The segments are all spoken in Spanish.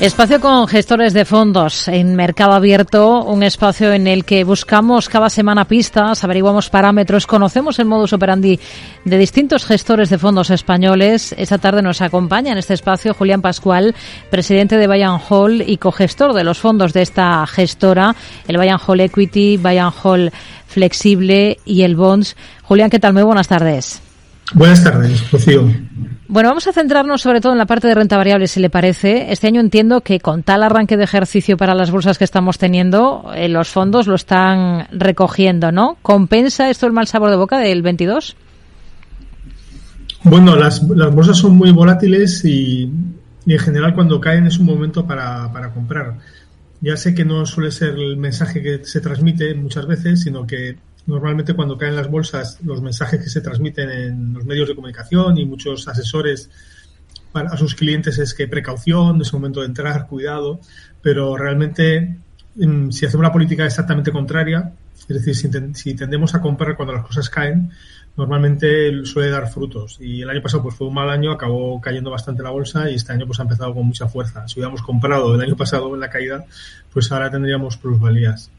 Espacio con gestores de fondos en Mercado Abierto, un espacio en el que buscamos cada semana pistas, averiguamos parámetros, conocemos el modus operandi de distintos gestores de fondos españoles. Esta tarde nos acompaña en este espacio Julián Pascual, presidente de Bayern Hall y cogestor de los fondos de esta gestora, el Bayern Hall Equity, Bayern Hall Flexible y el Bonds. Julián, ¿qué tal? Muy buenas tardes. Buenas tardes, Rocío. Bueno, vamos a centrarnos sobre todo en la parte de renta variable, si le parece. Este año entiendo que con tal arranque de ejercicio para las bolsas que estamos teniendo, eh, los fondos lo están recogiendo, ¿no? ¿Compensa esto el mal sabor de boca del 22? Bueno, las, las bolsas son muy volátiles y, en general cuando caen es un momento para, para comprar. Ya sé que no suele ser el mensaje que se transmite muchas veces, sino que Normalmente cuando caen las bolsas, los mensajes que se transmiten en los medios de comunicación y muchos asesores a sus clientes es que precaución, es el momento de entrar, cuidado, pero realmente mm, si hacemos una política exactamente contraria, es decir, si, tendemos a comprar cuando las cosas caen, normalmente suele dar frutos. Y el año pasado pues fue un mal año, acabó cayendo bastante la bolsa y este año pues ha empezado con mucha fuerza. Si hubiéramos comprado el año pasado en la caída, pues ahora tendríamos plusvalías.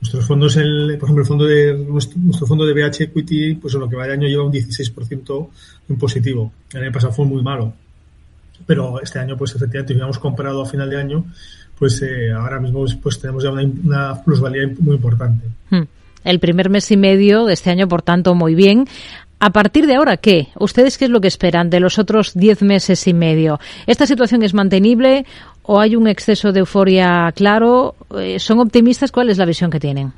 Nuestros fondos, el, por ejemplo, el fondo de, nuestro, fondo de BH Equity, pues en lo que va de año lleva un 16% en positivo. El año pasado fue muy malo. Pero este año, pues efectivamente, habíamos comprado a final de año, pues eh, ahora mismo pues tenemos ya una, plusvalía muy importante. Hmm. El primer mes y medio de este año, por tanto, muy bien. A partir de ahora, ¿qué? ¿Ustedes qué es lo que esperan de los otros diez meses y medio? ¿Esta situación es mantenible o hay un exceso de euforia claro? Eh, ¿Son optimistas? ¿Cuál es la visión que tienen?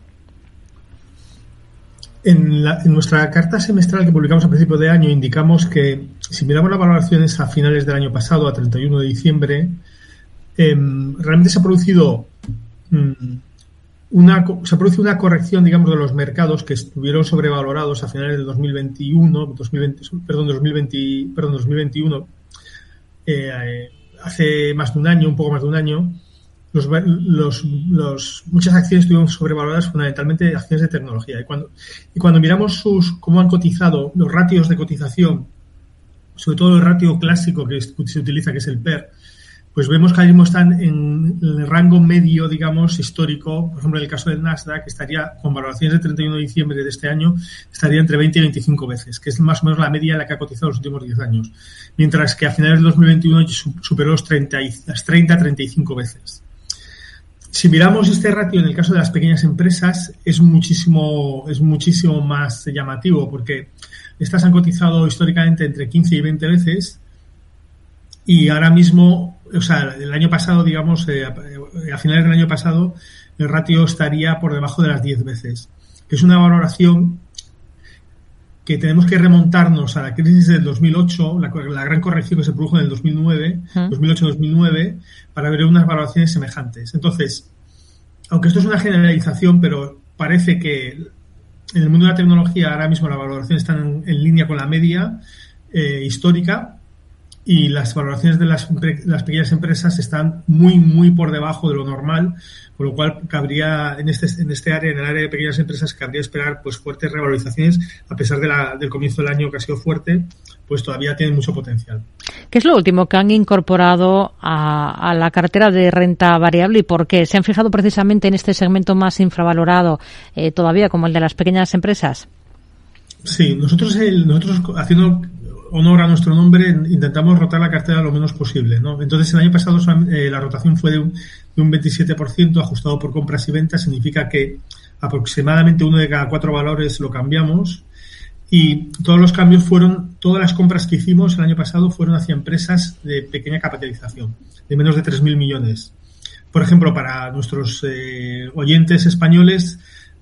En, nuestra carta semestral que publicamos a principio de año indicamos que si miramos las valoraciones a finales del año pasado, a 31 de diciembre, em, realmente se ha producido mm, una, se ha una corrección, digamos, de los mercados que estuvieron sobrevalorados a finales de 2021, 2020, perdón, 2020, perdón, 2021. Eh, hace más de un año, un poco más de un año, los, los, los, muchas acciones estuvieron sobrevaloradas fundamentalmente acciones de tecnología. Y cuando, y cuando miramos sus, cómo han cotizado los ratios de cotización, sobre todo el ratio clásico que se utiliza, que es el PER, pues vemos que ahora mismo están en el rango medio, digamos, histórico. Por ejemplo, en el caso del Nasdaq, estaría con valoraciones de 31 de diciembre de este año, estaría entre 20 y 25 veces, que es más o menos la media en la que ha cotizado los últimos 10 años. Mientras que a finales de 2021 superó los 30, las 30 a 35 veces. Si miramos este ratio en el caso de las pequeñas empresas, es muchísimo, es muchísimo más llamativo, porque estas han cotizado históricamente entre 15 y 20 veces, y ahora mismo o sea, el año pasado, digamos, eh, a finales del año pasado, el ratio estaría por debajo de las 10 veces, que es una valoración que tenemos que remontarnos a la crisis del 2008, la, gran corrección que se produjo en el 2009, 2008-2009, para ver unas valoraciones semejantes. Entonces, aunque esto es una generalización, pero parece que en el mundo de la tecnología ahora mismo las valoraciones están en, línea con la media eh, histórica, y las valoraciones de las, las, pequeñas empresas están muy, muy por debajo de lo normal, con lo cual cabría en este, en este área, en el área de pequeñas empresas, cabría esperar pues fuertes revalorizaciones, a pesar de la, del comienzo del año que ha sido fuerte, pues todavía tienen mucho potencial. ¿Qué es lo último que han incorporado a, la cartera de renta variable y por qué? ¿Se han fijado precisamente en este segmento más infravalorado eh, todavía, como el de las pequeñas empresas? Sí, nosotros, el, nosotros haciendo honor a nuestro nombre, intentamos rotar la cartera lo menos posible. ¿no? Entonces, el año pasado eh, la rotación fue de un, de un 27%, ajustado por compras y ventas. Significa que aproximadamente uno de cada cuatro valores lo cambiamos. Y todos los cambios fueron, todas las compras que hicimos el año pasado fueron hacia empresas de pequeña capitalización, de menos de 3.000 millones. Por ejemplo, para nuestros eh, oyentes españoles,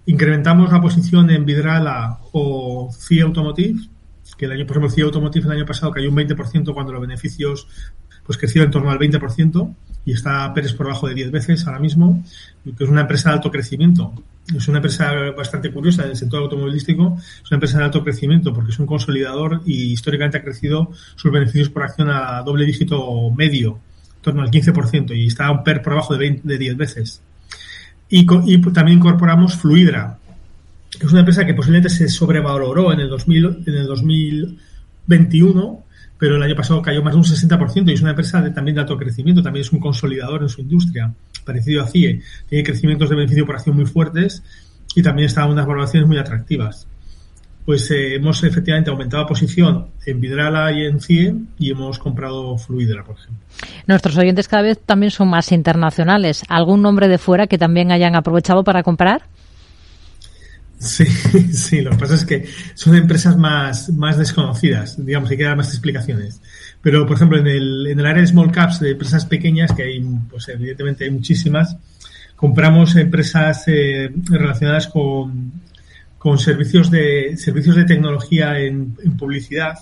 incrementamos la posición en Vidrala o FIA Automotive, que el año, por ejemplo, Automotive el año pasado cayó un 20% cuando los beneficios pues crecieron en torno al 20% y está Pérez por debajo de 10 veces ahora mismo, que es una empresa de alto crecimiento. Es una empresa bastante curiosa en el sector automovilístico, es una empresa de alto crecimiento porque es un consolidador y históricamente ha crecido sus beneficios por acción a doble dígito medio, en torno al 15%, y está un PER por debajo de, 20, de 10 veces. Y, y también incorporamos Fluidra, es una empresa que posiblemente se sobrevaloró en el, 2000, en el 2021, pero el año pasado cayó más de un 60% y es una empresa de, también de alto crecimiento, también es un consolidador en su industria, parecido a CIE. Tiene crecimientos de beneficio por acción muy fuertes y también está en unas valoraciones muy atractivas. Pues eh, hemos efectivamente aumentado la posición en Vidrala y en CIE y hemos comprado Fluidra, por ejemplo. Nuestros oyentes cada vez también son más internacionales. ¿Algún nombre de fuera que también hayan aprovechado para comprar? Sí, sí, lo que pasa es que son empresas más, más desconocidas, digamos, hay que dar más explicaciones. Pero, por ejemplo, en el, en el área de small caps, de empresas pequeñas, que hay, pues evidentemente hay muchísimas, compramos empresas eh, relacionadas con, con servicios de, servicios de tecnología en, publicidad,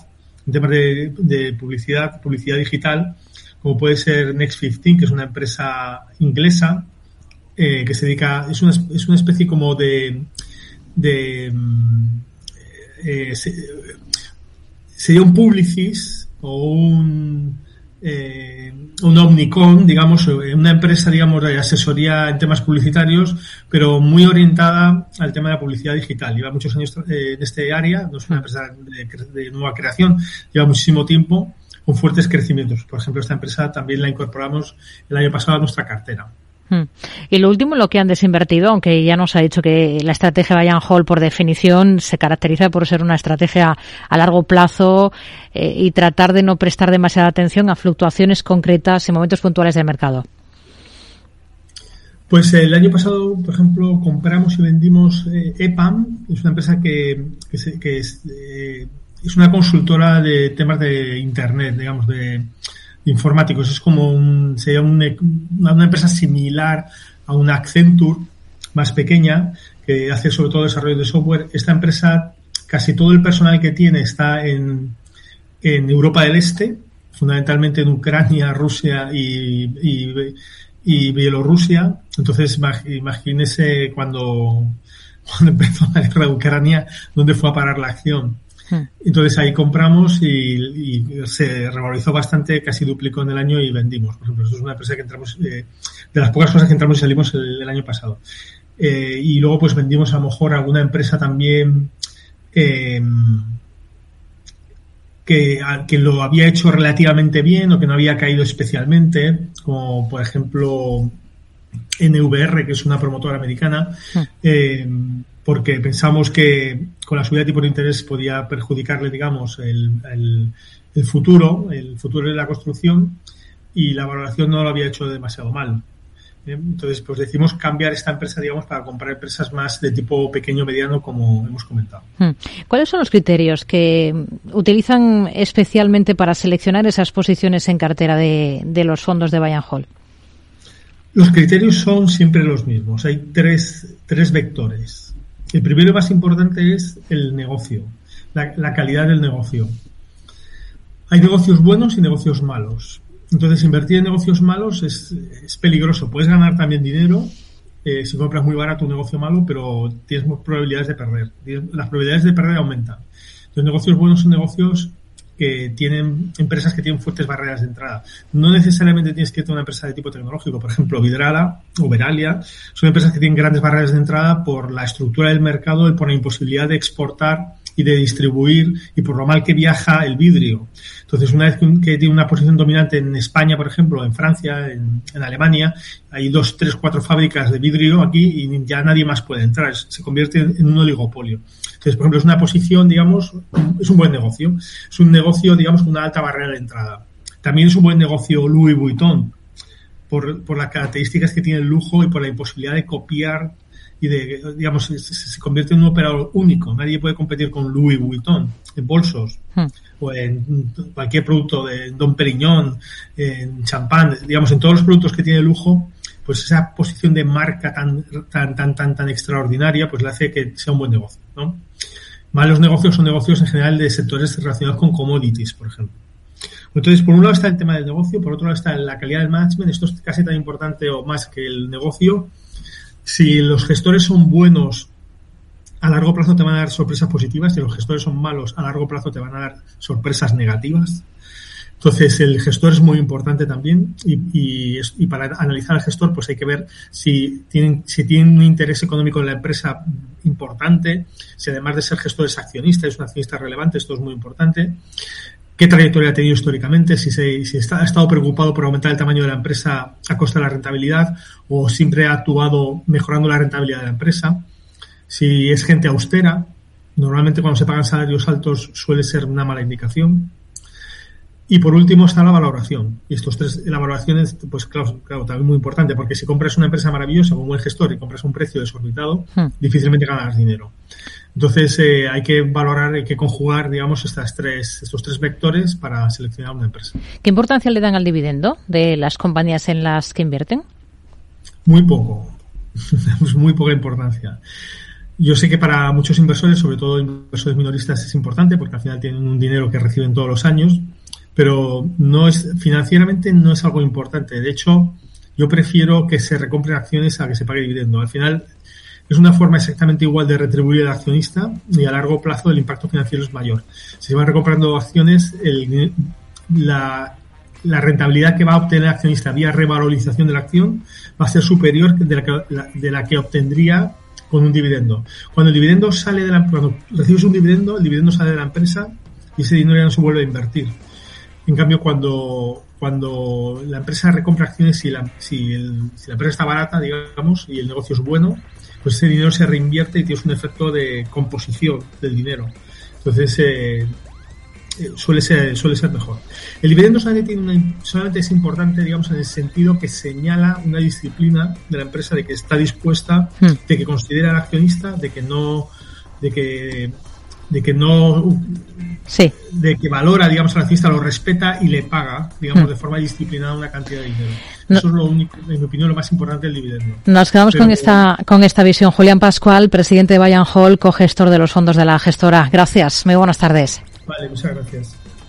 en temas de, de publicidad, publicidad digital, como puede ser Next 15, que es una empresa inglesa, eh, que se dedica, es una, es una especie como de, de mm, eh, sería un Publicis o un eh, un Omnicom, digamos, una empresa, digamos, de asesoría en temas publicitarios, pero muy orientada al tema de la publicidad digital. Lleva muchos años eh, en este área, no es una empresa de, nueva creación, lleva muchísimo tiempo con fuertes crecimientos. Por ejemplo, esta empresa también la incorporamos el año pasado a nuestra cartera. Hmm. Y lo último, lo que han desinvertido, aunque ya nos ha dicho que la estrategia Bayern Hall, por definición, se caracteriza por ser una estrategia a largo plazo eh, y tratar de no prestar demasiada atención a fluctuaciones concretas en momentos puntuales del mercado. Pues el año pasado, por ejemplo, compramos y vendimos eh, EPAM, es una empresa que, es, eh, es una consultora de temas de Internet, digamos, de informáticos. Es como un, sería una, empresa similar a una Accenture, más pequeña, que hace sobre todo desarrollo de software. Esta empresa, casi todo el personal que tiene está en, en Europa del Este, fundamentalmente en Ucrania, Rusia y, y, y Bielorrusia. Entonces, imagínese cuando, cuando empezó la guerra de Ucrania, dónde fue a parar la acción. Hmm. Entonces ahí compramos y, se revalorizó bastante, casi duplicó en el año y vendimos. Por ejemplo, esto es una empresa que entramos, eh, de las pocas cosas que entramos y salimos el, año pasado. Eh, y luego pues vendimos a lo mejor a alguna empresa también em, que, que lo había hecho relativamente bien o que no había caído especialmente, como por ejemplo NVR, que es una promotora americana. Hmm. Porque pensamos que con la subida de tipo de interés podía perjudicarle, digamos, el, futuro, el futuro de la construcción y la valoración no lo había hecho demasiado mal. Entonces, pues decimos cambiar esta empresa, digamos, para comprar empresas más de tipo pequeño mediano, como hemos comentado. Hmm. ¿Cuáles son los criterios que utilizan especialmente para seleccionar esas posiciones en cartera de, de los fondos de Bayern Hall? Los criterios son siempre los mismos. Hay tres, tres vectores. El primero más importante es el negocio, la, calidad del negocio. Hay negocios buenos y negocios malos. Entonces, invertir en negocios malos es, peligroso. Puedes ganar también dinero eh, si compras muy barato un negocio malo, pero tienes probabilidades de perder. Las probabilidades de perder aumentan. Los negocios buenos son negocios que tienen empresas que tienen fuertes barreras de entrada. No necesariamente tienes que tener una empresa de tipo tecnológico, por ejemplo, Vidrala o Veralia, son empresas que tienen grandes barreras de entrada por la estructura del mercado y por la imposibilidad de exportar y de distribuir y por lo mal que viaja el vidrio. Entonces, una vez que tiene una posición dominante en España, por ejemplo, en Francia, en, Alemania, hay dos, tres, cuatro fábricas de vidrio aquí y ya nadie más puede entrar. Se convierte en un oligopolio. Entonces, por ejemplo, es una posición, digamos, es un buen negocio. Es un negocio, digamos, con una alta barrera de entrada. También es un buen negocio Louis Vuitton, por, por las características que tiene el lujo y por la imposibilidad de copiar y de, digamos, se, convierte en un operador único. Nadie puede competir con Louis Vuitton en bolsos hmm. o en cualquier producto de Don Periñón, en champán, digamos, en todos los productos que tiene lujo, pues esa posición de marca tan, tan, tan, tan, tan extraordinaria, pues le hace que sea un buen negocio, ¿no? Malos negocios son negocios en general de sectores relacionados con commodities, por ejemplo. Entonces, por un lado está el tema del negocio, por otro lado está la calidad del management. Esto es casi tan importante o más que el negocio si los gestores son buenos, a largo plazo te van a dar sorpresas positivas. Si los gestores son malos, a largo plazo te van a dar sorpresas negativas. Entonces, el gestor es muy importante también y, y, para analizar al gestor, pues hay que ver si tienen, si tienen un interés económico en la empresa importante, si además de ser gestor es accionista, es un accionista relevante, esto es muy importante. Qué trayectoria ha tenido históricamente, si, se, si está, ha estado preocupado por aumentar el tamaño de la empresa a costa de la rentabilidad o siempre ha actuado mejorando la rentabilidad de la empresa, si es gente austera, normalmente cuando se pagan salarios altos suele ser una mala indicación. Y por último está la valoración. Y estos tres, la valoración es, pues claro, claro, también muy importante, porque si compras una empresa maravillosa como el gestor y compras un precio desorbitado, hmm. difícilmente ganas dinero. Entonces eh, hay que valorar, hay que conjugar, digamos, estas tres, estos tres vectores para seleccionar una empresa. ¿Qué importancia le dan al dividendo de las compañías en las que invierten? Muy poco, muy poca importancia. Yo sé que para muchos inversores, sobre todo inversores minoristas, es importante porque al final tienen un dinero que reciben todos los años, pero no es financieramente no es algo importante. De hecho, yo prefiero que se recompren acciones a que se pague dividendo. Al final es una forma exactamente igual de retribuir al accionista y a largo plazo el impacto financiero es mayor. Si se van recomprando acciones, la, rentabilidad que va a obtener el accionista vía revalorización de la acción va a ser superior de la que, de la que obtendría con un dividendo. Cuando el dividendo sale de la, cuando recibes un dividendo, el dividendo sale de la empresa y ese dinero ya no se vuelve a invertir. En cambio, cuando, cuando la empresa recompra acciones, si la, si, si la empresa está barata, digamos, y el negocio es bueno, pues ese dinero se reinvierte y tienes un efecto de composición del dinero. Entonces, eh, eh, suele ser suele ser mejor. El dividendo solamente, tiene solamente es importante, digamos, en el sentido que señala una disciplina de la empresa de que está dispuesta, hmm. de que considera al accionista, de que no, de que, de que no Sí. De que valora, digamos, al accionista, lo respeta y le paga, digamos, hmm. de forma disciplinada una cantidad de dinero. Eso es lo único, en mi opinión, lo más importante del dividendo. Nos quedamos con esta, con esta visión. Julián Pascual, presidente de Bayern Hall, cogestor de los fondos de la gestora. Gracias. Muy buenas tardes. Vale, muchas gracias.